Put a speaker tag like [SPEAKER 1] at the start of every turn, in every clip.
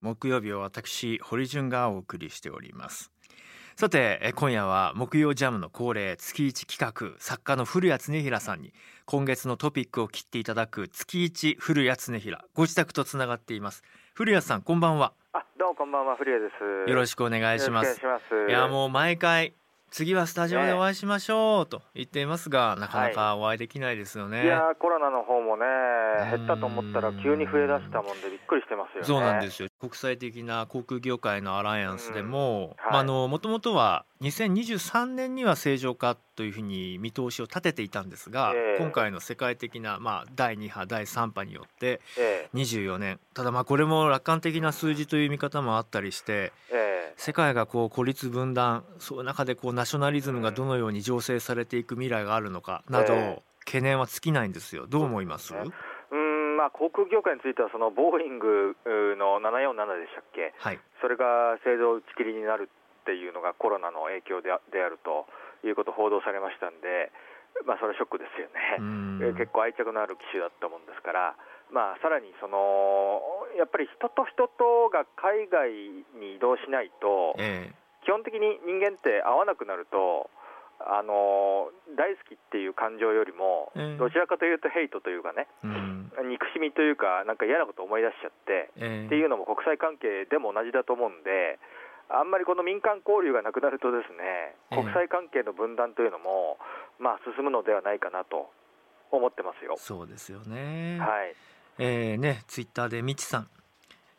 [SPEAKER 1] 木曜日を私堀潤がお送りしております。さてえ今夜は木曜ジャムの恒例月一企画作家の古谷恒平さんに今月のトピックを切っていただく月一古谷恒平ご自宅とつながっています。古谷さんこんばんは。
[SPEAKER 2] あ、どうもこんばんは、古谷です。
[SPEAKER 1] よろしくお願いします。
[SPEAKER 2] よろしくお願いします。
[SPEAKER 1] いやもう毎回次はスタジオでお会いしましょうと言っていますが、なかなかお会いできないですよね、
[SPEAKER 2] いやーコロナの方もね
[SPEAKER 1] うん
[SPEAKER 2] 減ったと思ったら急に増えだしたもんでびっくりしてますよね。
[SPEAKER 1] そうなんですよ。国際的な航空業界のアライアンスでも、
[SPEAKER 2] うん。はい。
[SPEAKER 1] まあ、あのもともとは2023年には正常化というふうに見通しを立てていたんですが、
[SPEAKER 2] ええ。
[SPEAKER 1] 今回の世界的な、まあ、第2波第3波によって
[SPEAKER 2] え
[SPEAKER 1] 24年。ただまあこれも楽観的な数字という見方もあったりして
[SPEAKER 2] ええ。
[SPEAKER 1] 世界がこう孤立分断その中でこうナショナリズムがどのように醸成されていく未来があるのかなど、
[SPEAKER 2] え
[SPEAKER 1] 懸念は尽きないんですよ。どう思います？
[SPEAKER 2] ね。えうんまあ航空業界についてはそのボーイングの747でしたっけ？
[SPEAKER 1] はい。
[SPEAKER 2] それが製造打ち切りになるっていうのがコロナの影響であであるということ報道されましたんでまあそれはショックですよね。結構愛着のある機種だったもんですから、まあ、さらにそのやっぱり人と人とが海外に移動しないと、
[SPEAKER 1] え。
[SPEAKER 2] 基本的に人間って会わなくなると、あの大好きっていう感情よりも、
[SPEAKER 1] ええ
[SPEAKER 2] どちらかというとヘイトというかね、
[SPEAKER 1] えうん
[SPEAKER 2] 憎しみというか、なんか嫌なこと思い出しちゃって、
[SPEAKER 1] ええ
[SPEAKER 2] っていうのも国際関係でも同じだと思うんで、あんまりこの民間交流がなくなると、ですね
[SPEAKER 1] ええ
[SPEAKER 2] 国際関係の分断というのも、まあ、進むのではないかなと思ってますよ。
[SPEAKER 1] そうですよね。
[SPEAKER 2] はい
[SPEAKER 1] えーね、ツイッターでみちさん。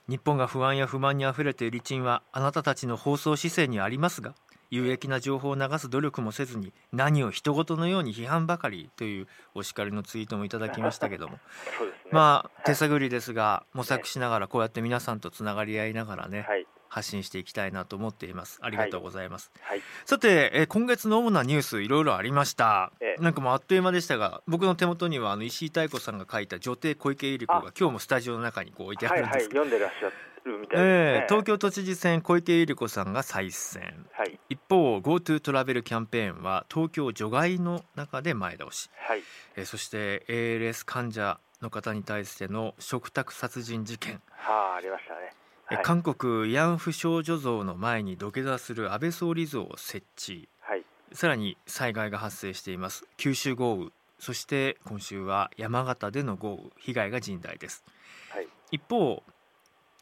[SPEAKER 1] 日本が不安や不満にあふれている一因はあなたたちの放送姿勢にありますが有益な情報を流す努力もせずに何を人事のように批判ばかりというお叱りのツイートもいただきましたけども。
[SPEAKER 2] ね。
[SPEAKER 1] まあ手探りですが模索しながらこうやって皆さんとつながり合いながらね
[SPEAKER 2] はい、
[SPEAKER 1] 発信していきたいなと思っています。ありがとうございます、
[SPEAKER 2] はい、
[SPEAKER 1] さて、えー今月の主なニュースいろいろありました、
[SPEAKER 2] ええ。
[SPEAKER 1] なんかもうあっという間でしたが僕の手元にはあの石井妙子さんが書いた女帝小池百合子が
[SPEAKER 2] あ。
[SPEAKER 1] 今日もスタジオの中にこう置いてあ
[SPEAKER 2] はい、はい、
[SPEAKER 1] るんですけど、
[SPEAKER 2] 読んでらっしゃるみたいですね。
[SPEAKER 1] ええ東京都知事選小池百合子さんが再選。
[SPEAKER 2] はい、
[SPEAKER 1] 一方 GoTo トラベルキャンペーンは東京除外の中で前倒し、
[SPEAKER 2] はい、
[SPEAKER 1] えーそして ALS 患者の方に対しての嘱託殺人事件。
[SPEAKER 2] はあ、ありましたね。はい、
[SPEAKER 1] え韓国慰安婦少女像の前に土下座する安倍総理像を設置。
[SPEAKER 2] はい、
[SPEAKER 1] さらに災害が発生しています。九州豪雨。そして今週は山形での豪雨。被害が甚大です。
[SPEAKER 2] はい、
[SPEAKER 1] 一方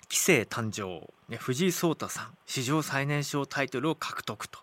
[SPEAKER 1] 棋聖誕生、ね、藤井聡太さん史上最年少タイトルを獲得と、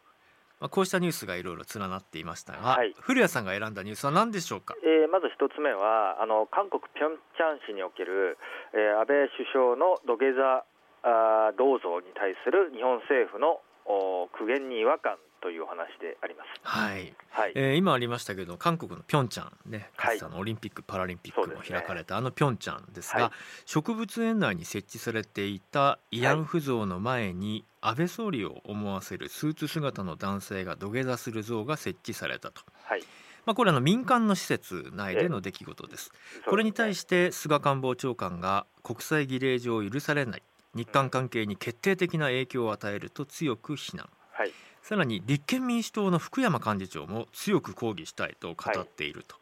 [SPEAKER 1] まあ、こうしたニュースがいろいろ連なっていましたが、
[SPEAKER 2] はい。
[SPEAKER 1] 古谷さんが選んだニュースは何でしょうか？
[SPEAKER 2] えーまず一つ目はあの韓国ピョンチャン市における、えー安倍首相の土下座あー銅像に対する日本政府のお苦言に違和感というお話であります。
[SPEAKER 1] はい、
[SPEAKER 2] はい、
[SPEAKER 1] えー今ありましたけど韓国のピョンチャンねか
[SPEAKER 2] はい。
[SPEAKER 1] つてあのオリンピック・パラリンピックも開かれたあのピョンチャンですが、
[SPEAKER 2] はい。
[SPEAKER 1] 植物園内に設置されていた慰安婦像の前に安倍総理を思わせるスーツ姿の男性が土下座する像が設置されたと、
[SPEAKER 2] はい、
[SPEAKER 1] まあ、これはあの民間の施設内での出来事です。これに対
[SPEAKER 2] し
[SPEAKER 1] して菅官房長官が国際儀礼上許されない。日韓関係に決定的な影響を与えると強く非難。
[SPEAKER 2] はい、
[SPEAKER 1] さらに立憲民主党の福山幹事長も強く抗議したいと語っていると、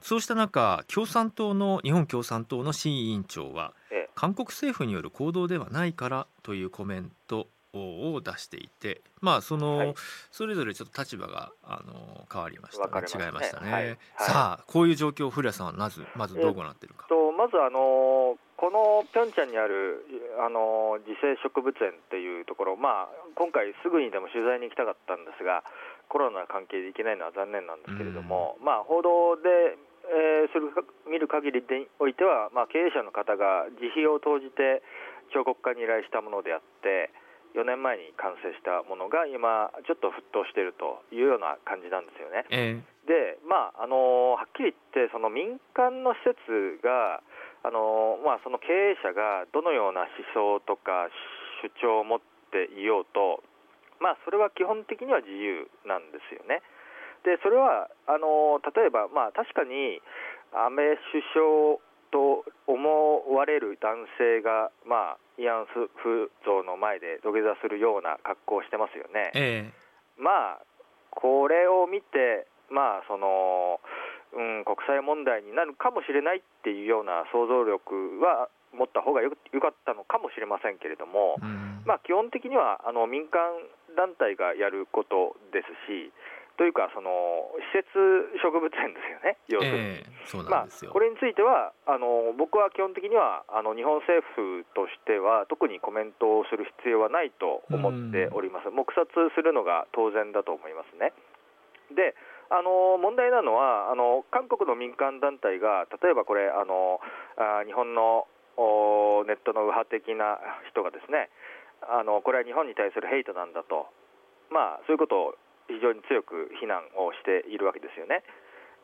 [SPEAKER 1] そうした中共産党の日本共産党の新委員長は
[SPEAKER 2] え
[SPEAKER 1] 韓国政府による行動ではないからというコメントを出していてまあその、
[SPEAKER 2] はい。
[SPEAKER 1] それぞれちょっと立場があの変わりましたね。違いましたね、
[SPEAKER 2] はい。はい。
[SPEAKER 1] さあこういう状況を古谷さんはまずまずどうご覧になっているか、
[SPEAKER 2] とまずあのこのピョンチャンにあるあの自生植物園っていうところ、まあ、今回すぐにでも取材に行きたかったんですがコロナの関係で行けないのは残念なんですけれども、まあ、報道で、えーするか見る限りでおいては、まあ、経営者の方が自費を投じて彫刻家に依頼したものであって4年前に完成したものが今ちょっと沸騰しているというような感じなんですよね。
[SPEAKER 1] え
[SPEAKER 2] で、まああのはっきり言って、その民間の施設が、あのまあ、その経営者がどのような思想とか主張を持っていようと、まあ、それは基本的には自由なんですよね。でそれはあの例えば、まあ、確かに安倍首相と思われる男性が、まあ、慰安婦像の前で土下座するような格好をしてますよね。
[SPEAKER 1] ええ
[SPEAKER 2] まあ、これを見て、まあ、そのうん、国際問題になるかもしれないっていうような想像力は持った方がよよかったのかもしれませんけれども、
[SPEAKER 1] うん
[SPEAKER 2] まあ、基本的にはあの民間団体がやることですし、というか、その施設植物園ですよね、要するに。
[SPEAKER 1] ええそうな
[SPEAKER 2] まあこれについてはあの、僕は基本的にはあの日本政府としては、特にコメントをする必要はないと思っております、黙殺するのが当然だと思いますね。であの問題なのはあの、韓国の民間団体が、例えばこれ、あのあ日本のおネットの右派的な人がですねあの、これは日本に対するヘイトなんだと、まあ、そういうことを非常に強く非難をしているわけですよね。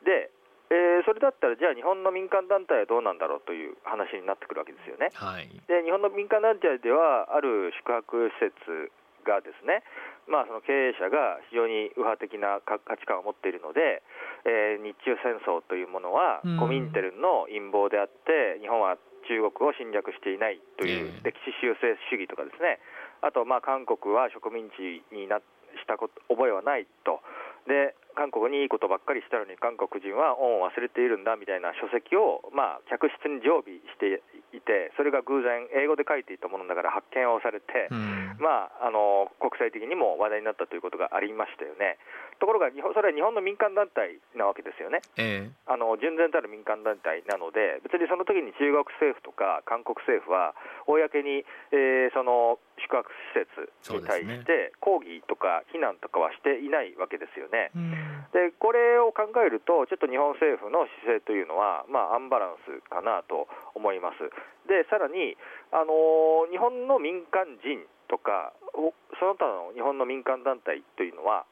[SPEAKER 2] でえーそれだったら、じゃあ日本の民間団体はどうなんだろうという話になってくるわけですよね。
[SPEAKER 1] はい
[SPEAKER 2] で日本の民間団体では、ある宿泊施設がですね、まあ、その経営者が非常に右派的な価価値観を持っているので、えー日中戦争というものは
[SPEAKER 1] うん。
[SPEAKER 2] コミンテルンの陰謀であって、日本は中国を侵略していないという
[SPEAKER 1] ええ。
[SPEAKER 2] 歴史修正主義とかですね、あと、まあ、韓国は植民地になしたこと覚えはないと。で韓国にいいことばっかりしたのに韓国人は恩を忘れているんだみたいな書籍を、まあ、客室に常備していてそれが偶然英語で書いていたものだから発見をされて、
[SPEAKER 1] うん
[SPEAKER 2] まあ、あの国際的にも話題になったということがありましたよね。ところが日本それは日本の民間団体なわけですよね。
[SPEAKER 1] ええ
[SPEAKER 2] あの純然たる民間団体なので、別にその時に中国政府とか韓国政府は、公に、えーその宿泊施設に対して抗議とか非難とかはしていないわけですよね。
[SPEAKER 1] うん
[SPEAKER 2] でこれを考えると、ちょっと日本政府の姿勢というのは、まあ、アンバランスかなと思います。でさらに、あのー日本の民間人とか、おその他の日本の民間団体というのは、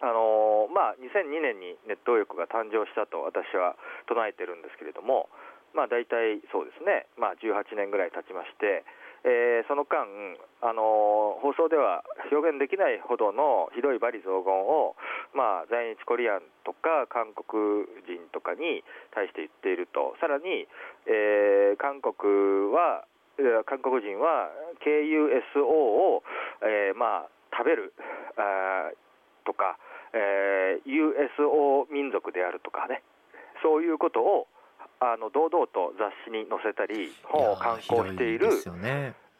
[SPEAKER 2] あのーまあ、2002年にネット右翼が誕生したと私は唱えてるんですけれども、まあ、大体そうですね、まあ、18年ぐらい経ちまして、えーその間、あのー放送では表現できないほどのひどい罵詈雑言を、まあ、在日コリアンとか韓国人とかに対して言っていると、さらに、えー韓国は、韓国人は KUSO を、えーまあ、食べるあとか、えー USO 民族であるとかね、そういうことをあの堂々と雑誌に載せたり、本を刊行している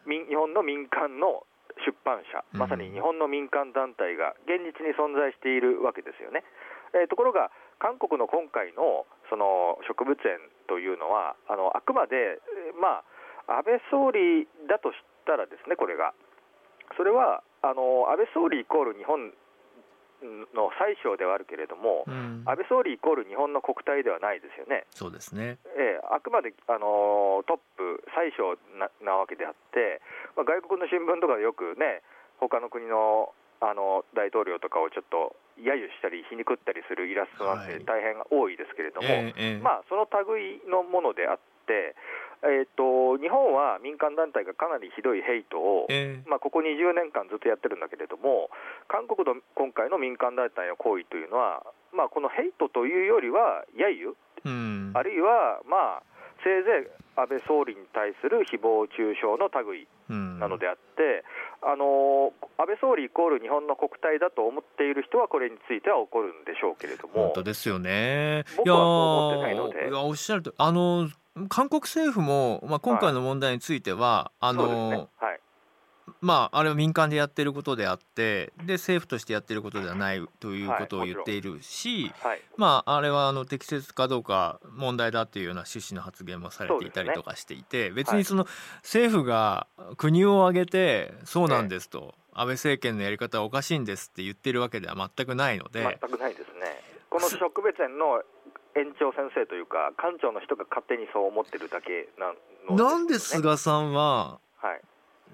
[SPEAKER 2] 日本の民間の出版社、
[SPEAKER 1] うん。
[SPEAKER 2] まさに日本の民間団体が現実に存在しているわけですよね。えーところが、韓国の今回のその植物園というのは、あのあくまで、えーまあ、安倍総理だとしたらですね、これが、それはあの安倍総理イコール日本の最小ではあるけれども、
[SPEAKER 1] うん。
[SPEAKER 2] 安倍総理イコール日本の国体ではないですよね。
[SPEAKER 1] そうですね。
[SPEAKER 2] ええあくまで、あのートップ、最小ななわけであって、まあ、外国の新聞とかでよくね、他の国のあの大統領とかをちょっと揶揄したり、皮肉ったりするイラストなんて
[SPEAKER 1] はい。
[SPEAKER 2] 大変多いですけれども、
[SPEAKER 1] ええええ。
[SPEAKER 2] まあ、その類のものであって、えー、と日本は民間団体がかなりひどいヘイトを、
[SPEAKER 1] ええ。
[SPEAKER 2] まあ、ここ20年間ずっとやってるんだけれども、韓国の今回の民間団体の行為というのは、まあ、このヘイトというよりは、揶揄、
[SPEAKER 1] うん。
[SPEAKER 2] あるいは、まあ、せいぜい安倍総理に対する誹謗中傷の類
[SPEAKER 1] うん。
[SPEAKER 2] なのであって、あの安倍総理イコール日本の国体だと思っている人は、これについては怒るんでしょうけれども。
[SPEAKER 1] 本当、ですよね。
[SPEAKER 2] 僕はそう思ってないので。
[SPEAKER 1] いやおっしゃるとあの韓国政府も、まあ、今回の問題については、あ
[SPEAKER 2] そうです
[SPEAKER 1] の
[SPEAKER 2] ね、はい、
[SPEAKER 1] まああれは民間でやってることであってで政府としてやってることではないということを
[SPEAKER 2] はい
[SPEAKER 1] 言っているし、
[SPEAKER 2] はい、
[SPEAKER 1] まああれはあの適切かどうか問題だっていうような趣旨の発言もされていたりとかしていて、別にその政府が国を挙げてそうなんですと、安倍政権のやり方はおかしいんですって言ってるわけでは全くないので。
[SPEAKER 2] 全くないですね。この植物園の園長先生というか、館長の人が勝手にそう思ってるだけなの
[SPEAKER 1] なんで菅さんは
[SPEAKER 2] はい、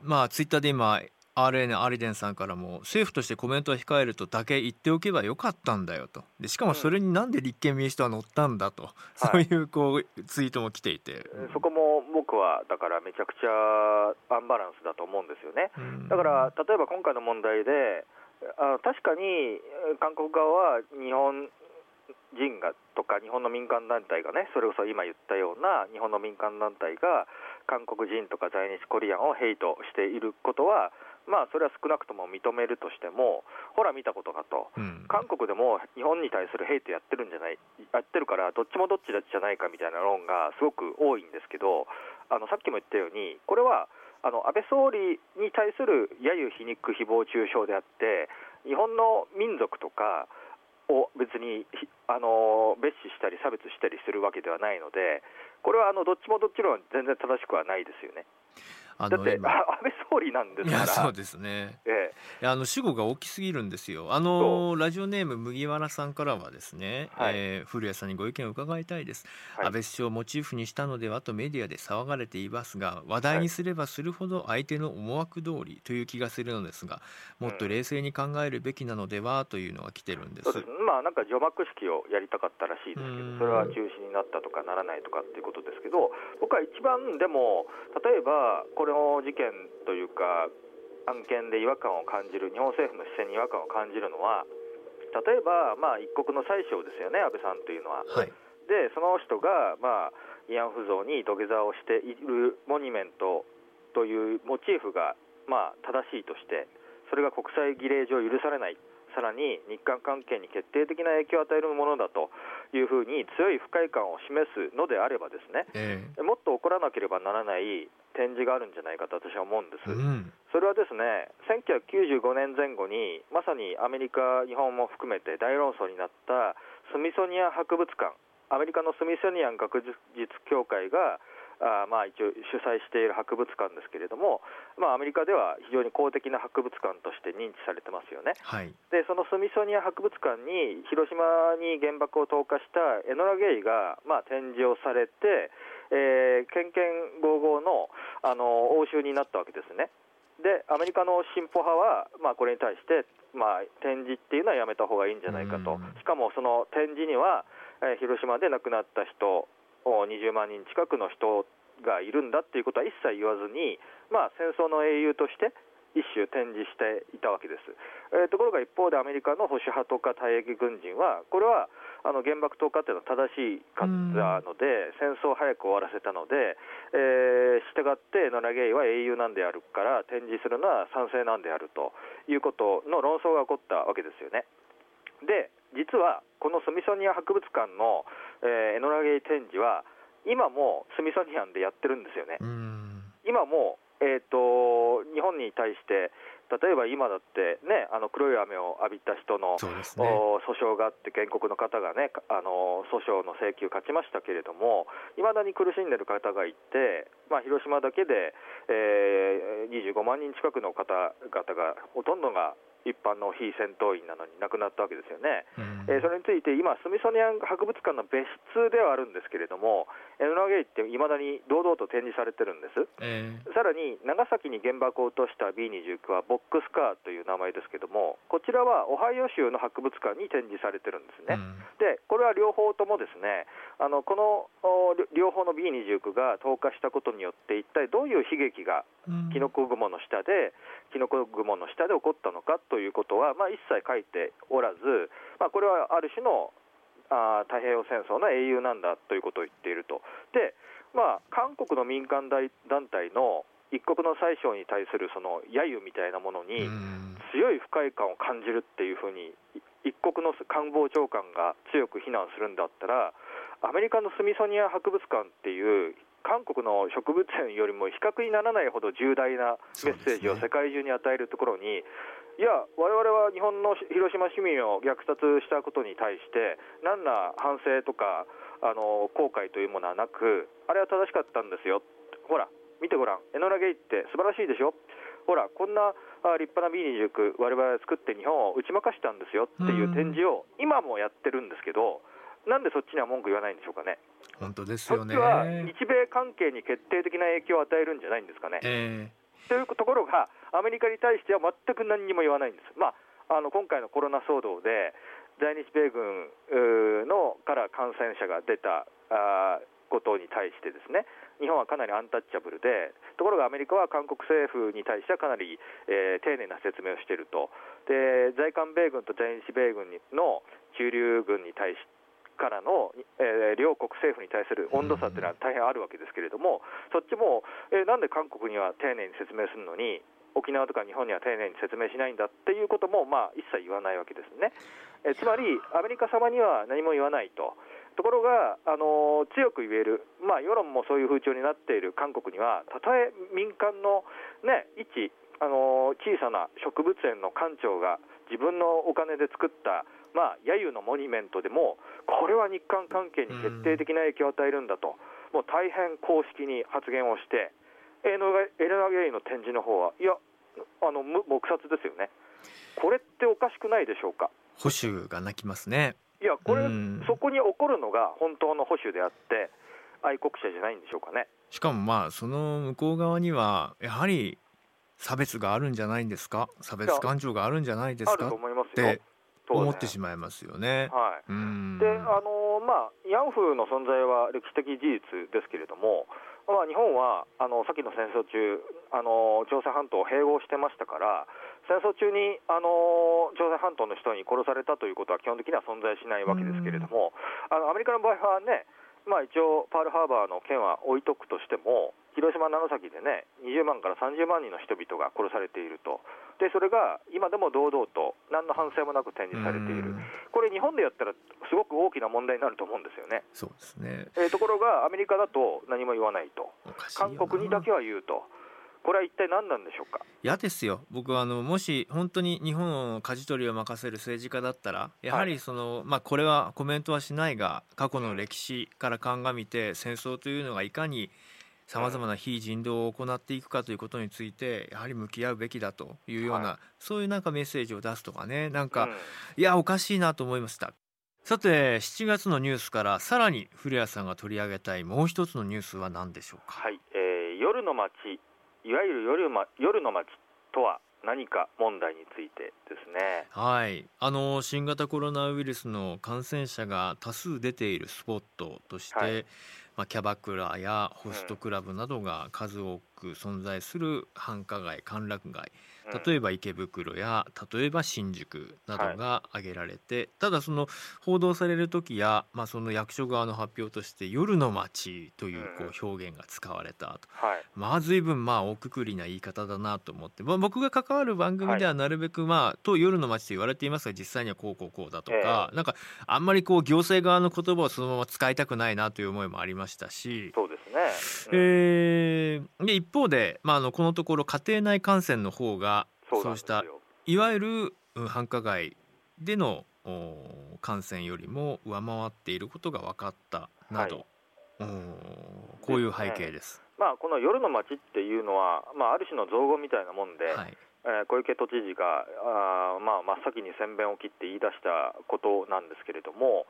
[SPEAKER 1] まあツイッターで今 RN アリデンさんからも政府としてコメントを控えるとだけ言っておけばよかったんだよと。でしかもそれになんで立憲民主党は乗ったんだと、そういうこうツイートも来ていて、
[SPEAKER 2] そこも僕はだからめちゃくちゃアンバランスだと思うんですよね。
[SPEAKER 1] うん。
[SPEAKER 2] だから例えば今回の問題で、あ確かにえー韓国側は日本人がとか日本の民間団体がね、それこそ今言ったような日本の民間団体が韓国人とか在日コリアンをヘイトしていることは、まあ、それは少なくとも認めるとしても、ほら、見たことかと、
[SPEAKER 1] うん、
[SPEAKER 2] 韓国でも日本に対するヘイトやってるんじゃない、やってるから、どっちもどっちじゃないかみたいな論がすごく多いんですけど、あのさっきも言ったように、これはあの安倍総理に対する揶揄、皮肉、誹謗中傷であって、日本の民族とかを別にあの蔑視したり差別したりするわけではないので、これはあのどっちもどっちも、全然正しくはないですよね。あのだって安倍総理なんですから。
[SPEAKER 1] そうですね、ええ、あの主語が大きすぎるんですよ。あのラジオネーム麦わらさんからはですね、はい、えー、古谷さんにご意見を伺いたいです、はい、安倍首相をモチーフにしたのではとメディアで騒がれていますが話題にすればするほど相手の思惑通りという気がするのですがもっと冷静に考えるべきなのではというのが来てるんです、うん、
[SPEAKER 2] まあなんか除幕式をやりたかったらしいですけどそれは中止になったとかならないとかっていうことですけど僕は一番でも例えばこれの事件というか案件で違和感を感じる日本政府の視線に違和感を感じるのは例えば、まあ、一国の宰相ですよね安倍さんというのは。
[SPEAKER 1] はい、
[SPEAKER 2] でその人が、まあ、慰安婦像に土下座をしているモニュメントというモチーフが、まあ、正しいとしてそれが国際儀礼上許されない。さらに日韓関係に決定的な影響を与えるものだというふうに強い不快感を示すのであればですね、えー、もっと起こらなければならない展示があるんじゃないかと私は思うんです、うん、それはですね1995年前後にまさにアメリカ、日本も含めて大論争になったスミソニアン博物館アメリカのスミソニアン学術協会があまあ、一応主催している博物館ですけれども、まあ、アメリカでは非常に公的な博物館として認知されてますよね、
[SPEAKER 1] はい、
[SPEAKER 2] でそのスミソニア博物館に広島に原爆を投下したエノラ・ゲイが、まあ、展示をされて、えー、けんけんごうのあの応酬になったわけですね。でアメリカの進歩派は、まあ、これに対して、まあ、展示っていうのはやめた方がいいんじゃないかと、しかもその展示には、えー、広島で亡くなった人20万人近くの人がいるんだっていうことは一切言わずに、まあ、戦争の英雄として一種展示していたわけです、えー、ところが一方でアメリカの保守派とか退役軍人はこれはあの原爆投下というのは正しかったので戦争を早く終わらせたので、えー、したがってノラ・ゲイは英雄なんであるから展示するのは賛成なんであるということの論争が起こったわけですよね。で実はこのスミソニア博物館の、えー、エノラ・ゲイ展示は今もスミソニアンでやってるんですよね。今も、えーと、日本に対して例えば今だってね、あの黒い雨を浴びた人の、ね、訴訟があって、原告の方がね、あの訴訟の請求勝ちましたけれども、いまだに苦しんでる方がいて、まあ、広島だけで、えー、25万人近くの方々が、ほとんどが一般の非戦闘員なのに亡くなったわけですよね、うん、えー、それについて今、スミソニアン博物館の別室ではあるんですけれども、エノラゲイっていまだに堂々と展示されてるんです、えー、さらに長崎に原爆を落とした B29 はボックスカーという名前ですけれども、こちらはオハイオ州の博物館に展示されてるんですね、うん、でこれは両方ともですねあのこの両方の B29 が投下したことによって、一体どういう悲劇がキノコ雲の下で、キノコ雲の下で起こったのかということは、まあ、一切書いておらず、まあ、これはある種のあ太平洋戦争の英雄なんだということを言っていると。でまあ、韓国の民間団体の一国の宰相に対するその揶揄みたいなものに強い不快感を感じるっていうふうに一国の官房長官が強く非難するんだったらアメリカのスミソニア博物館っていう韓国の植物園よりも比較にならないほど重大なメッセージを世界中に与えるところに、いや、われわれは日本の広島市民を虐殺したことに対して、何ら反省とかあの後悔というものはなく、あれは正しかったんですよ、ほら、見てごらん、エノラ・ゲイって素晴らしいでしょ、ほら、こんな立派な B29、われわれ作って日本を打ち負かしたんですよっていう展示を今もやってるんですけど、なんでそっちには文句言わないんでしょうかね。
[SPEAKER 1] 本当ですよね。
[SPEAKER 2] そっちは日米関係に決定的な影響を与えるんじゃないんですかね。
[SPEAKER 1] え
[SPEAKER 2] ー、というところが、アメリカに対しては全く何にも言わないんです。まあ、あの今回のコロナ騒動で、在日米軍のから感染者が出たあことに対してですね、日本はかなりアンタッチャブルで、ところがアメリカは韓国政府に対してはかなり、えー、丁寧な説明をしていると、で在韓米軍と在日米軍の駐留軍に対しからの、えー、両国政府に対する温度差というのは大変あるわけですけれども、そっちも、えー、なんで韓国には丁寧に説明するのに、沖縄とか日本には丁寧に説明しないんだっていうことも、まあ、一切言わないわけですね。えつまり、アメリカ様には何も言わないと。ところが、あの強く言える、まあ、世論もそういう風潮になっている韓国には、たとえ民間の、ね、一、あの小さな植物園の館長が自分のお金で作った、まあ、揶揄のモニュメントでも、これは日韓関係に決定的な影響を与えるんだと、もう大変公式に発言をして、エノラゲイの展示の方はいや、あの黙殺ですよね、これっておかしくないでしょうか。
[SPEAKER 1] 保守が泣きますね
[SPEAKER 2] いや、これ、そこに起こるのが本当の保守であって、愛国者じゃないんでしょうかね。
[SPEAKER 1] しかもまあ、その向こう側には、やはり差別があるんじゃないんですか、差別感情があるんじゃないですかって思ってしまいますよね。
[SPEAKER 2] はい、であのまあ、ヤンフーの存在は歴史的事実ですけれども、まあ、日本はあの先の戦争中あの、朝鮮半島を併合してましたから、戦争中にあの朝鮮半島の人に殺されたということは基本的には存在しないわけですけれども、あのアメリカの場合はね、まあ、一応、パールハーバーの件は置いとくとしても、広島、長崎でね、20万から30万人の人々が殺されていると、でそれが今でも堂々と、何の反省もなく展示されている、これ、日本でやったら、すごく大きな問題になると思うんですよね。
[SPEAKER 1] そうですね。
[SPEAKER 2] えー、ところが、アメリカだと何も言わないと、韓国にだけは言うと。これは一体何なんでしょうか？
[SPEAKER 1] 嫌ですよ、僕はあのもし本当に日本を舵取りを任せる政治家だったら、やはりその、はい、まあ、これはコメントはしないが、過去の歴史から鑑みて、戦争というのがいかにさまざまな非人道を行っていくかということについて、やはり向き合うべきだというような、はい、そういうなんかメッセージを出すとかね、なんか、うん、いや、おかしいなと思いました。さて7月のニュースからさらに古谷さんが取り上げたいもう一つのニュースは何でしょうか、
[SPEAKER 2] はい。えー、夜の街いわゆる夜,、ま、夜の街とは何か問題についてですね。
[SPEAKER 1] はい、あの新型コロナウイルスの感染者が多数出ているスポットとして、はい、まあ、キャバクラやホストクラブなどが数多く存在する繁華街歓楽街例えば池袋や例えば新宿などが挙げられて、はい、ただその報道される時や、まあ、その役所側の発表として「夜の街」というこう表現が使われたと、はい、まあ随分まあ大くくりな言い方だなと思って、まあ、僕が関わる番組ではなるべくまあ、と夜の街と言われていますが実際にはこうこうこうだとか、えー、なんかあんまりこう行政側の言葉をそのまま使いたくないなという思いもありましたし
[SPEAKER 2] そうです
[SPEAKER 1] ね、うん、えー、で一方で、まあ、あのこのところ家庭内感染の方がそうしたいわゆる繁華街での感染よりも上回っていることが分かったなど、はい、こういう背景です。
[SPEAKER 2] まあ、この夜の街っていうのは、まあ、ある種の造語みたいなもんで、はい、えー、小池都知事があ、まあ、真っ先に宣伝を切って言い出したことなんですけれども、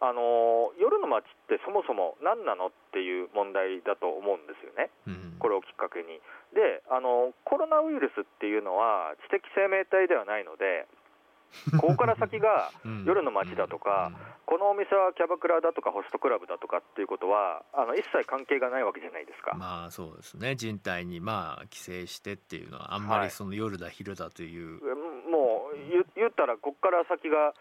[SPEAKER 2] あの夜の街ってそもそも何なのっていう問題だと思うんですよね、うん、これをきっかけに。であの、コロナウイルスっていうのは知的生命体ではないので、ここから先が夜の街だとか、このお店はキャバクラだとかホストクラブだとかっていうことは、あの一切関係がないわけじゃないですか。
[SPEAKER 1] まあそうですね、人体にまあ規制してっていうのは、あんまりその夜だ、昼だという。
[SPEAKER 2] はい、もう言ったら、ここから先が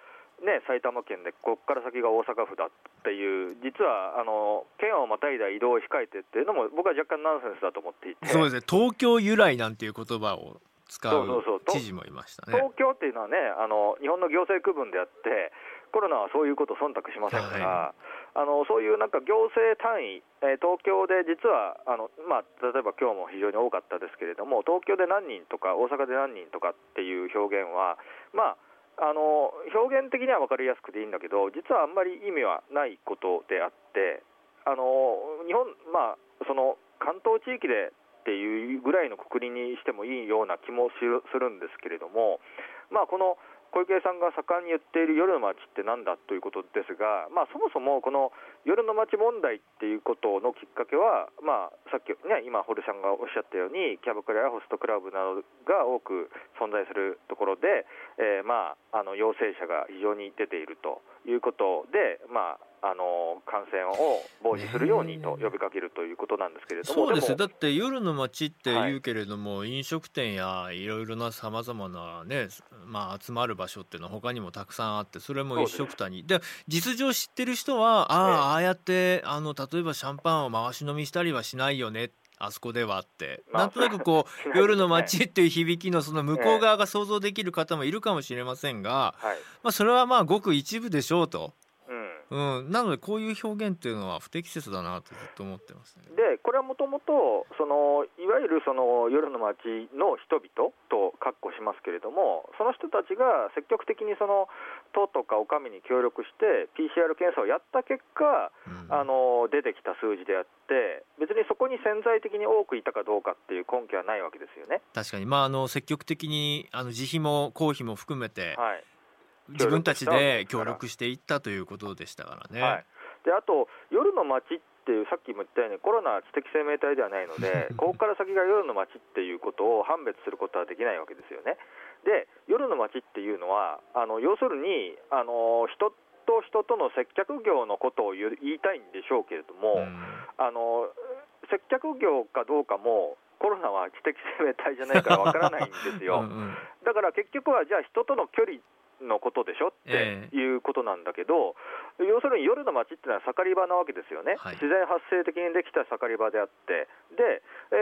[SPEAKER 2] ね、埼玉県で、ここから先が大阪府だっていう、実はあの県をまたいだ移動を控えてっていうのも、僕は若干ナンセンスだと思っていて、
[SPEAKER 1] そうですね、東京由来なんていう言葉を使う知事もいましたね。
[SPEAKER 2] 東京っていうのはねあの、日本の行政区分であって、コロナはそういうことを忖度しませんから、はい、あのそういうなんか行政単位、えー、東京で実はあの、まあ、例えば今日も非常に多かったですけれども、東京で何人とか、大阪で何人とかっていう表現は、まあ、あの表現的には分かりやすくていいんだけど、実はあんまり意味はないことであって、あの日本、まあ、その関東地域でっていうぐらいのくくりにしてもいいような気もするんですけれども、まあ、この小池さんが盛んに言っている夜の街ってなんだということですが、まあ、そもそもこの夜の街問題っていうことのきっかけは、まあ、さっき、ね、今、堀さんがおっしゃったように、キャバクラやホストクラブなどが多く存在するところで、えー、まあ、あの陽性者が非常に出ているということで、まあ、あの感染を防止するようにと呼びかけるということなんですけれど
[SPEAKER 1] も、そうです。だって夜の街って言うけれども、はい、飲食店やい。ろいろなさまざまな、ねまあ、集まる場所っていうのは他にもたくさんあってそれも一緒くたに。で実情知ってる人はああ、ああやってあの例えばシャンパンを回し飲みしたりはしないよねあそこではって、
[SPEAKER 2] まあ
[SPEAKER 1] なんとなくこう
[SPEAKER 2] ね
[SPEAKER 1] 夜の街っていう響きのその向こう側が想像できる方もいるかもしれませんが、
[SPEAKER 2] はい
[SPEAKER 1] まあ、それはまあごく一部でしょうと、
[SPEAKER 2] うん
[SPEAKER 1] うん、なのでこういう表現っていうのは不適切だなとずっと思ってますね。
[SPEAKER 2] でこれはもともとそのいわゆるその夜の街の人々と括弧しますけれどもその人たちが積極的にその都とかお上に協力して PCR 検査をやった結果
[SPEAKER 1] うん
[SPEAKER 2] あの出てきた数字であって別にそこに潜在的に多くいたかどうかっていう根拠はないわけですよね。
[SPEAKER 1] 確かに、まあ、あの積極的にあの自費も公費も含めて
[SPEAKER 2] はい
[SPEAKER 1] 自分たちで協
[SPEAKER 2] 協力
[SPEAKER 1] 力していったということでしたからね。
[SPEAKER 2] はい、であと、夜の街っていう、さっきも言ったように、コロナは知的生命体ではないので、ここから先が夜の街っていうことを判別することはできないわけですよね。で、夜の街っていうのは、あの要するにあの、人と人との接客業のことを言いたいんでしょうけれども、
[SPEAKER 1] うん
[SPEAKER 2] あの接客業かどうかも、コロナは知的生命体じゃないからわからないんですよ。
[SPEAKER 1] うんうん
[SPEAKER 2] だから結局は、じゃあ人との距離のことでしょって
[SPEAKER 1] え
[SPEAKER 2] いうことなんだけど、要するに夜の街っていうのは盛り場なわけですよね、
[SPEAKER 1] はい。
[SPEAKER 2] 自然発生的にできた盛り場であって、で、え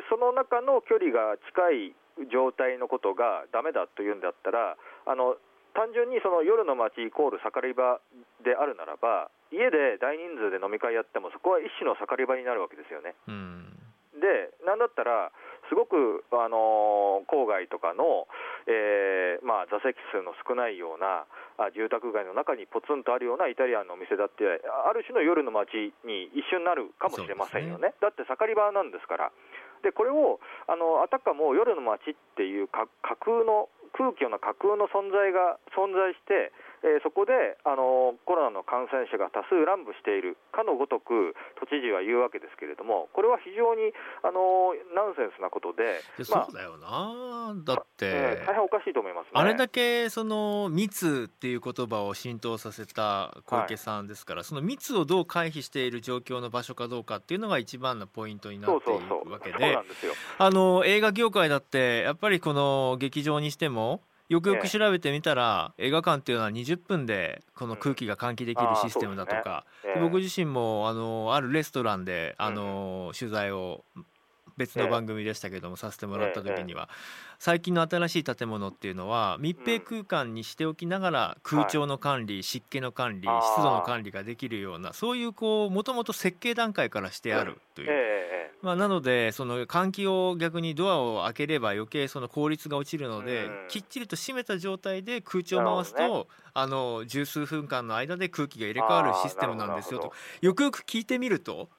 [SPEAKER 2] ーその中の距離が近い状態のことがダメだというんだったら、あの単純にその夜の街イコール盛り場であるならば、家で大人数で飲み会やっても、そこは一種の盛り場になるわけですよね。
[SPEAKER 1] うん。
[SPEAKER 2] で、なんだったら、すごく、あのー郊外とかの、えーまあ、座席数の少ないようなあ住宅街の中にポツンとあるようなイタリアンのお店だって、ある種の夜の街に一瞬なるかもしれませんよね、だって盛り場なんですから。でこれをあのあたかも夜の街っていうか架空の空気の架空の存在が存在して、えーそこであのコロナの感染者が多数乱舞しているかのごとく都知事は言うわけですけれども、これは非常にあのナンセンスなことで、
[SPEAKER 1] で
[SPEAKER 2] まあ
[SPEAKER 1] そうだよなだっ
[SPEAKER 2] え
[SPEAKER 1] て
[SPEAKER 2] ー大変おかしいと思いますね。
[SPEAKER 1] あれだけその密っていう言葉を浸透させた小池さんですから、その密をどう回避している状況の場所かどうかっていうのが一番のポイントになってい
[SPEAKER 2] そうそうそう、そう
[SPEAKER 1] るわけで。あの映画業界だってやっぱりこの劇場にしてもよくよく調べてみたら、映画館っていうのは20分でこの空気が換気できるシステムだとか、
[SPEAKER 2] えー
[SPEAKER 1] 僕自身もあのあるレストランであの、取材を別の番組でしたけども、させてもらった時には、最近の新しい建物っていうのは密閉空間にしておきながら空調の管理、湿気の管理湿度の管理ができるようなそういうこうもともと設計段階からしてあるという。まあ、なのでその換気を逆にドアを開ければ余計その効率が落ちるので、
[SPEAKER 2] うん。
[SPEAKER 1] きっちりと閉めた状態で空調を回すと、あの十数分間の間で空気が入れ替わるシステムなんですよと。よくよく聞いてみると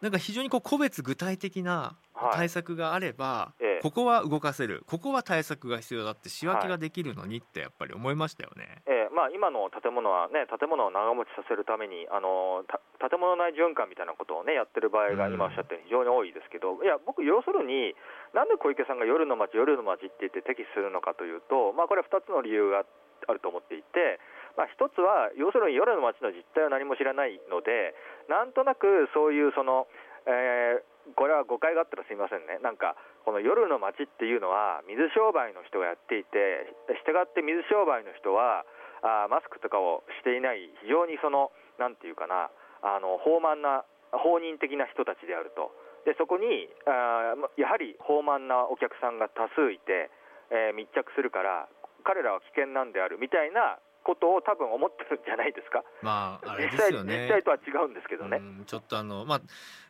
[SPEAKER 1] なんか非常にこう個別具体的な
[SPEAKER 2] はい。
[SPEAKER 1] 対策があれば、
[SPEAKER 2] ええ。
[SPEAKER 1] ここは動かせる。ここは対策が必要だって仕分けができるのにってやっぱり思いましたよね。
[SPEAKER 2] ええ。まあ、今の建物はね、建物を長持ちさせるために、あのた建物内循環みたいなことをね、やってる場合が
[SPEAKER 1] うん
[SPEAKER 2] 今おっしゃったように非常に多いですけど、いや、僕、要するに、なんで小池さんが夜の街、夜の街って言って敵視するのかというと、まあ、これは2つの理由があると思っていて、まあ、1つは、要するに夜の街の実態を何も知らないので、なんとなくそういうその、えーこれは誤解があったらすみませんね、なんか、この夜の街っていうのは、水商売の人がやっていて、したがって水商売の人は、あマスクとかをしていない、非常にその、なんていうかな、あの放慢な、放任的な人たちであると、でそこにあやはり放慢なお客さんが多数いて、えー密着するから、彼らは危険なんであるみたいなことを多分思ってるんじゃないですか、
[SPEAKER 1] まああれですよね
[SPEAKER 2] 実際とは違うんですけどね。
[SPEAKER 1] うんちょっとあのまあ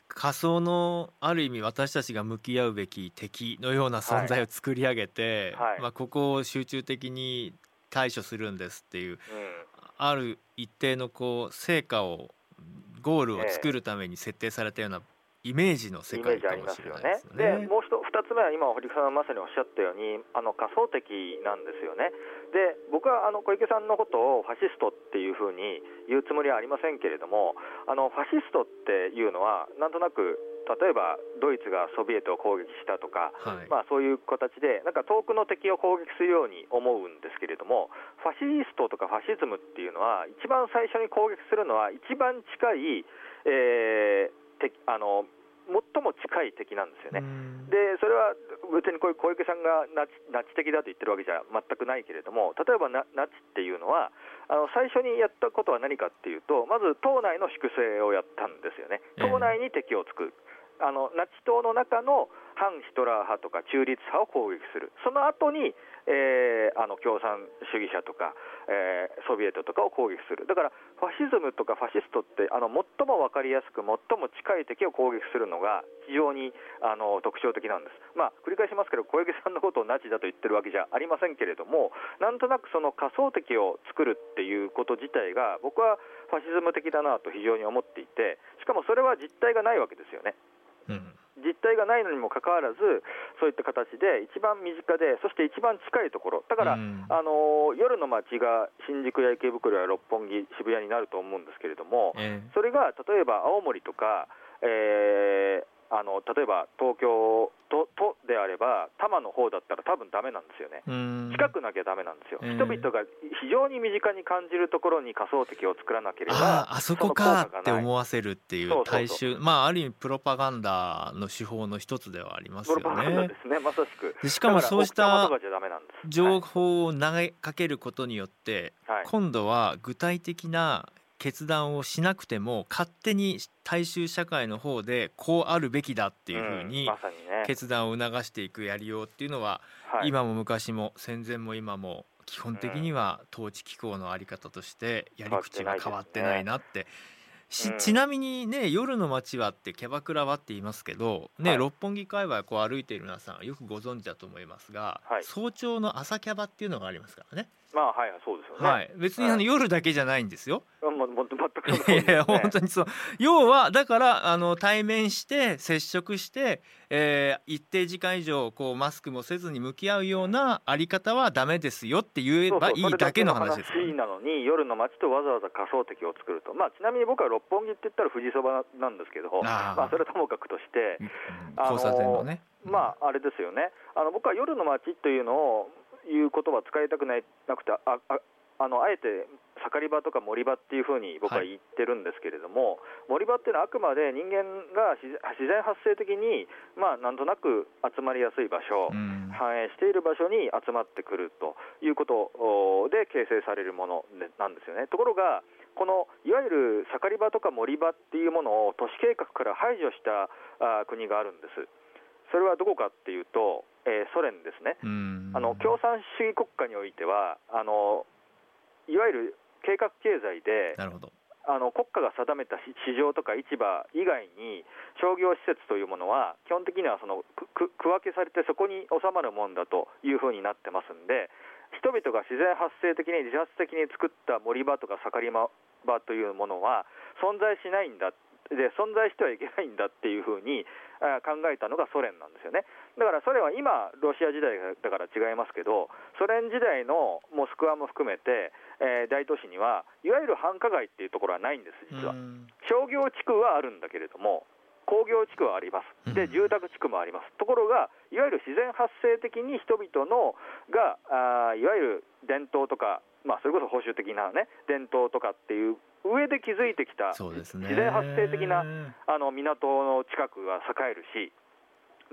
[SPEAKER 1] 仮想のある意味私たちが向き合うべき敵のような存在を作り上げて、
[SPEAKER 2] はい
[SPEAKER 1] まあ、ここを集中的に対処するんですっていう
[SPEAKER 2] うん
[SPEAKER 1] ある一定のこう成果をゴールを作るために設定されたようなイメージの世界かもしれないです。よ
[SPEAKER 2] ねで
[SPEAKER 1] ね。
[SPEAKER 2] もう一二つ目は今、堀さんがまさにおっしゃったように、あの仮想敵なんですよね。で、僕はあの小池さんのことをファシストっていうふうに言うつもりはありませんけれども、あのファシストっていうのは、なんとなく、例えばドイツがソビエトを攻撃したとか、
[SPEAKER 1] はい。
[SPEAKER 2] まあ、そういう形で、なんか遠くの敵を攻撃するように思うんですけれども、ファシストとかファシズムっていうのは、一番最初に攻撃するのは、一番近い、えー敵あの最も近い敵なんですよね。
[SPEAKER 1] うん。
[SPEAKER 2] でそれは別にこういう小池さんがナチナチ的だと言ってるわけじゃ全くないけれども、例えばナナチっていうのは、あの最初にやったことは何かっていうと、まず党内の粛清をやったんですよね、
[SPEAKER 1] ええ。
[SPEAKER 2] 党内に敵を作る、あのナチ党の中の反ヒトラー派とか中立派を攻撃する、その後に、えー、あの共産主義者とか、えー、ソビエトとかを攻撃する、だからファシズムとかファシストってあの最も分かりやすく、最も近い敵を攻撃するのが非常にあの特徴的なんです、まあ、繰り返しますけど、小池さんのことをナチだと言ってるわけじゃありませんけれども、なんとなくその仮想敵を作るっていうこと自体が、僕はファシズム的だなと非常に思っていて、しかもそれは実態がないわけですよね。うん。実態がないのにもかかわらず、そういった形で一番身近で、そして一番近いところ、だから、うん、あの夜の街が新宿や池袋や六本木、渋谷になると思うんですけれども、えー、それが例えば青森とか、えー、あの例えば東京ととであれば、多摩の方だったら多分だめなんですよね、近くなきゃだめなんですよ、えー、人々が非常に身近に感じるところに仮想敵を作らなければ、
[SPEAKER 1] ああそこかって思わせるっていう大衆、まあ、ある意味、プロパガンダの手法の一つではありますよね。プロパガンダ
[SPEAKER 2] ですね。まさしく。
[SPEAKER 1] でしかもそうした情報を投げかけることによって、はい、今度は具体的な決断をしなくても勝手に大衆社会の方でこうあるべきだっていうふうに決断を促していくやりようっていうのは今も昔も戦前も今も基本的には統治機構の在り方としてやり口が変わってないなって。しちなみにね夜の街はってキャバクラはって言いますけど、ね、はい、六本木界隈こう歩いている皆さんよくご存知だと思いますが、はい、早朝の朝キャバっていうのがありますからね。
[SPEAKER 2] まあはいそうですよね。はい、
[SPEAKER 1] 別にあの、夜だけじゃないんですよ。
[SPEAKER 2] もも全く
[SPEAKER 1] そう、ね、いや本当にそう。要はだからあの対面して接触して、えー、一定時間以上こうマスクもせずに向き合うようなあり方はダメですよって言えばいいだけの話です、
[SPEAKER 2] ね。なのに夜の街とわざわざ仮想敵を作ると。まあちなみに僕は六本木って言ったら富士そばなんですけど、あまあそれともかくとして、うん、
[SPEAKER 1] 交差点のね。
[SPEAKER 2] まああれですよね。あの僕は夜の街というのをいう言葉使いたくないなくてあああのあえて盛り場とか森場っていうふうに僕は言ってるんですけれども、はい、森場っていうのはあくまで人間が自然発生的に、まあ、なんとなく集まりやすい場所、うん、繁栄している場所に集まってくるということで形成されるものなんですよね。ところがこのいわゆる盛り場とか森場っていうものを都市計画から排除したあ国があるんです。それはどこかっていうと、えー、ソ連ですね、あの共産主義国家においてはあの、いわゆる計画経済で、あの国家が定めた市場とか市場以外に商業施設というものは基本的にはその区分けされてそこに収まるもんだというふうになってますんで人々が自然発生的に自発的に作った森場とか盛り場というものは存在しないんだで存在してはいけないんだっていうふうに考えたのがソ連なんですよね。だからソ連は今、ロシア時代だから違いますけど、ソ連時代のモスクワも含めて、えー、大都市には、いわゆる繁華街っていうところはないんです、実は。商業地区はあるんだけれども、工業地区はあります、で住宅地区もあります、ところが、いわゆる自然発生的に人々のがあいわゆる伝統とか、まあ、それこそ保守的な、ね、伝統とかっていう上で築いてきた、自然発生的なあの港の近くが栄えるし、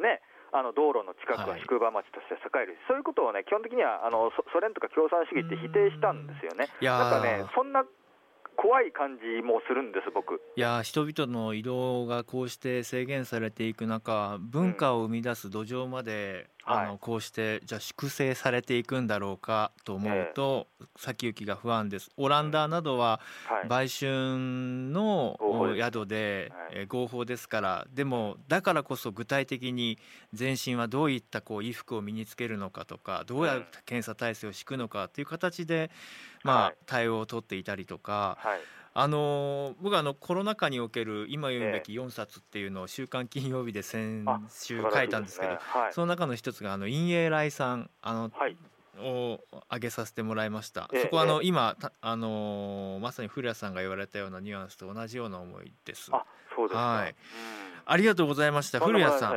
[SPEAKER 2] ね、あの道路の近くは宿場町として栄えるし、はい、そういうことをね、基本的にはあのソ連とか共産主義って否定したんですよね。なんかね、そんな怖い感じもするんです僕。
[SPEAKER 1] いや人々の移動がこうして制限されていく中文化を生み出す土壌まで、うん、あのこうしてじゃあ粛清されていくんだろうかと思うと、えー、先行きが不安です。オランダなどは売春の宿で、はい、合法ですからでもだからこそ具体的に全身はどういったこう衣服を身につけるのかとかどうやって検査体制を敷くのかという形で、まあ、対応を取っていたりとか。はいあの僕はあのコロナ禍における今読むべき4冊っていうのを「週刊金曜日」で先週書いたんですけど、ね。はい、その中の一つがあの陰影来さんあの、はい、を挙げさせてもらいました、そこはあの、今あのまさに古谷さんが言われたようなニュアンスと同じような思いです。
[SPEAKER 2] あそうですはい、
[SPEAKER 1] ありがとうございました。古谷さん、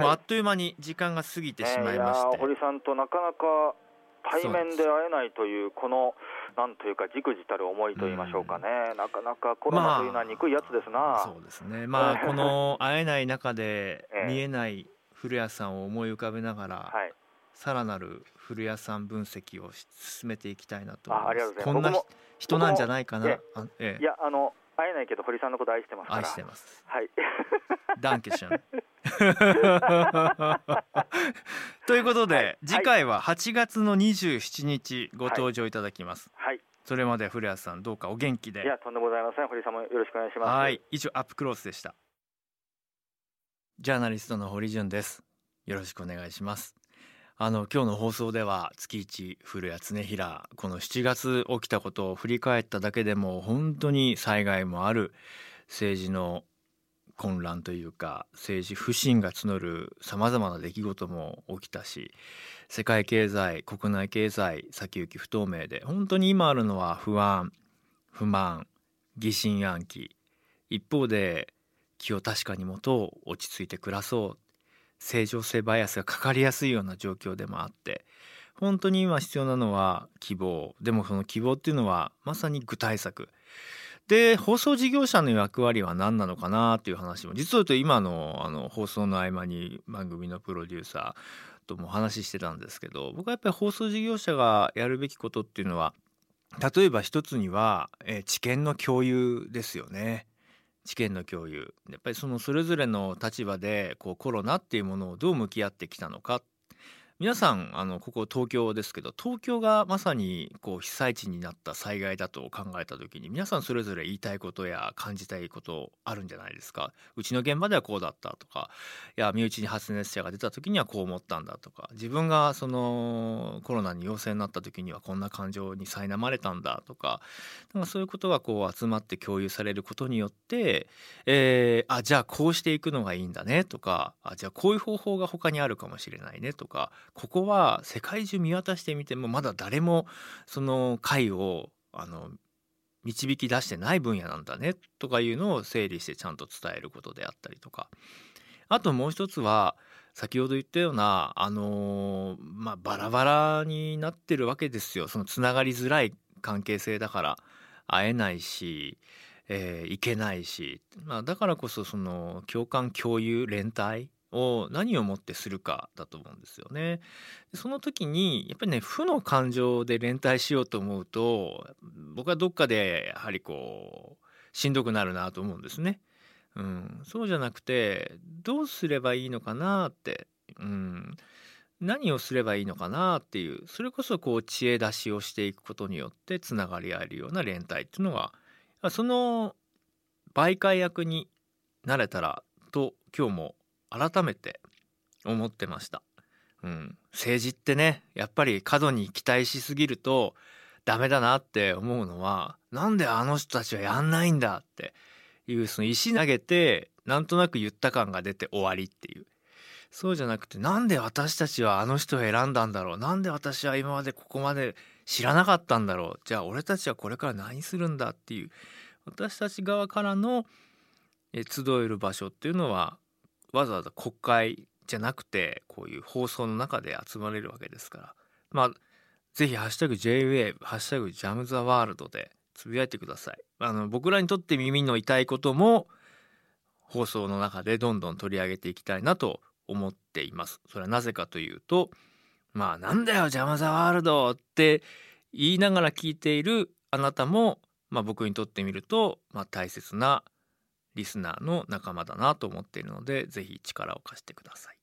[SPEAKER 1] もうあっという間に時間が過ぎてしまいまして、
[SPEAKER 2] 堀さんとなかなか対面で会えないというこのなんというか、じくじたる思いと言いましょうかね、うん、なかなかコロナというのは憎いやつですな、ま
[SPEAKER 1] あ、そうですね、まあ、この会えない中で見えない 古谷さんを思い浮かべながら、はい、さらなる古谷さん分析を進めていきたいなと思います。こんな人なんじゃないかな。
[SPEAKER 2] ええ、いやあの会えないけど堀さんのこと愛してますから。
[SPEAKER 1] 愛してます。
[SPEAKER 2] はい。
[SPEAKER 1] ダンケション。ということで、
[SPEAKER 2] はい。
[SPEAKER 1] 次回は8月の27日ご登場いただきます、
[SPEAKER 2] はい。
[SPEAKER 1] それまで古谷さんどうかお元気で。
[SPEAKER 2] いやとんでもございません。堀さんもよろしくお願いします。
[SPEAKER 1] はい。以上アップクロースでした。ジャーナリストの堀潤です。よろしくお願いしますあの今日の放送では月一古谷恒平この7月起きたことを振り返っただけでも本当に災害もある政治の混乱というか政治不信が募るさまざまな出来事も起きたし世界経済国内経済先行き不透明で本当に今あるのは不安不満疑心暗鬼。一方で気を確かに持とう落ち着いて暮らそう。正常性バイアスがかかりやすいような状況でもあって本当に今必要なのは希望でもその希望っていうのはまさに具体策で放送事業者の役割は何なのかなっていう話も実を言うと今のあの放送の合間に番組のプロデューサーとも話してたんですけど僕はやっぱり放送事業者がやるべきことっていうのは例えば一つには、えー知見の共有ですよね。知見の共有。やっぱりそのそれぞれの立場でこうコロナっていうものをどう向き合ってきたのか皆さんあのここ東京ですけど東京がまさにこう被災地になった災害だと考えた時に皆さんそれぞれ言いたいことや感じたいことあるんじゃないですか？うちの現場ではこうだったとかいや身内に発熱者が出た時にはこう思ったんだとか自分がそのコロナに陽性になった時にはこんな感情に苛まれたんだとかなんかそういうことがこう集まって共有されることによって、えーあじゃあこうしていくのがいいんだねとかあじゃあこういう方法が他にあるかもしれないねとかここは世界中見渡してみてもまだ誰もその解をあの導き出してない分野なんだねとかいうのを整理してちゃんと伝えることであったりとか。あともう一つは先ほど言ったようなあのまあバラバラになってるわけですよ。そのつながりづらい関係性だから会えないし、えー行けないし、まあ、だからこそその共感共有連帯を何をもってするかだと思うんですよね。その時にやっぱりね負の感情で連帯しようと思うと僕はどっかでやはりこうしんどくなるなと思うんですね。うん、そうじゃなくてどうすればいいのかなって、うん、何をすればいいのかなっていうそれこそこう知恵出しをしていくことによってつながり合えるような連帯っていうのがその媒介役になれたらと今日も改めて思ってました。うん、政治ってねやっぱり過度に期待しすぎるとダメだなって思うのはなんであの人たちはやんないんだっていうその石投げてなんとなく言った感が出て終わりっていうそうじゃなくてなんで私たちはあの人を選んだんだろうなんで私は今までここまで知らなかったんだろうじゃあ俺たちはこれから何するんだっていう私たち側からの集える場所っていうのはわざわざ国会じゃなくてこういう放送の中で集まれるわけですから。まあぜひ「ハッシュタグ #JWAVE」「ハッシュタグジャム・ザ・ワールド」でつぶやいてください。あの僕らにとって耳の痛いことも放送の中でどんどん取り上げていきたいなと思っています。それはなぜかというとまあなんだよジャム・ザ・ワールドって言いながら聞いているあなたも、まあ、僕にとってみると、まあ、大切なリスナーの仲間だなと思っているので是非力を貸してください。